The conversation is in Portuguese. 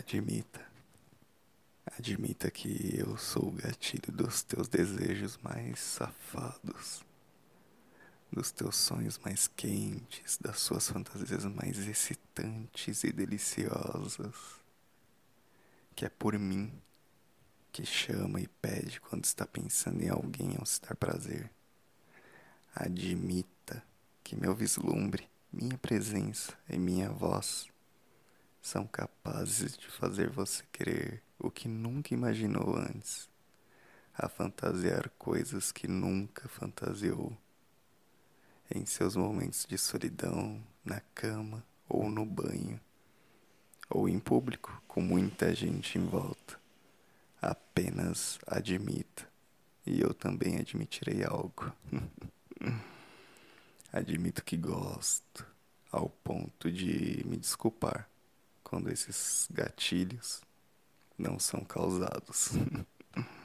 Admita. Admita que eu sou o gatilho dos teus desejos mais safados, dos teus sonhos mais quentes, das suas fantasias mais excitantes e deliciosas. Que é por mim que chama e pede quando está pensando em alguém ao se dar prazer. Admita que meu vislumbre, minha presença e minha voz são capazes de fazer você querer o que nunca imaginou antes, a fantasiar coisas que nunca fantasiou. Em seus momentos de solidão, na cama ou no banho, ou em público com muita gente em volta. Apenas admita, e eu também admitirei algo. Admito que gosto, ao ponto de me desculpar quando esses gatilhos não são causados.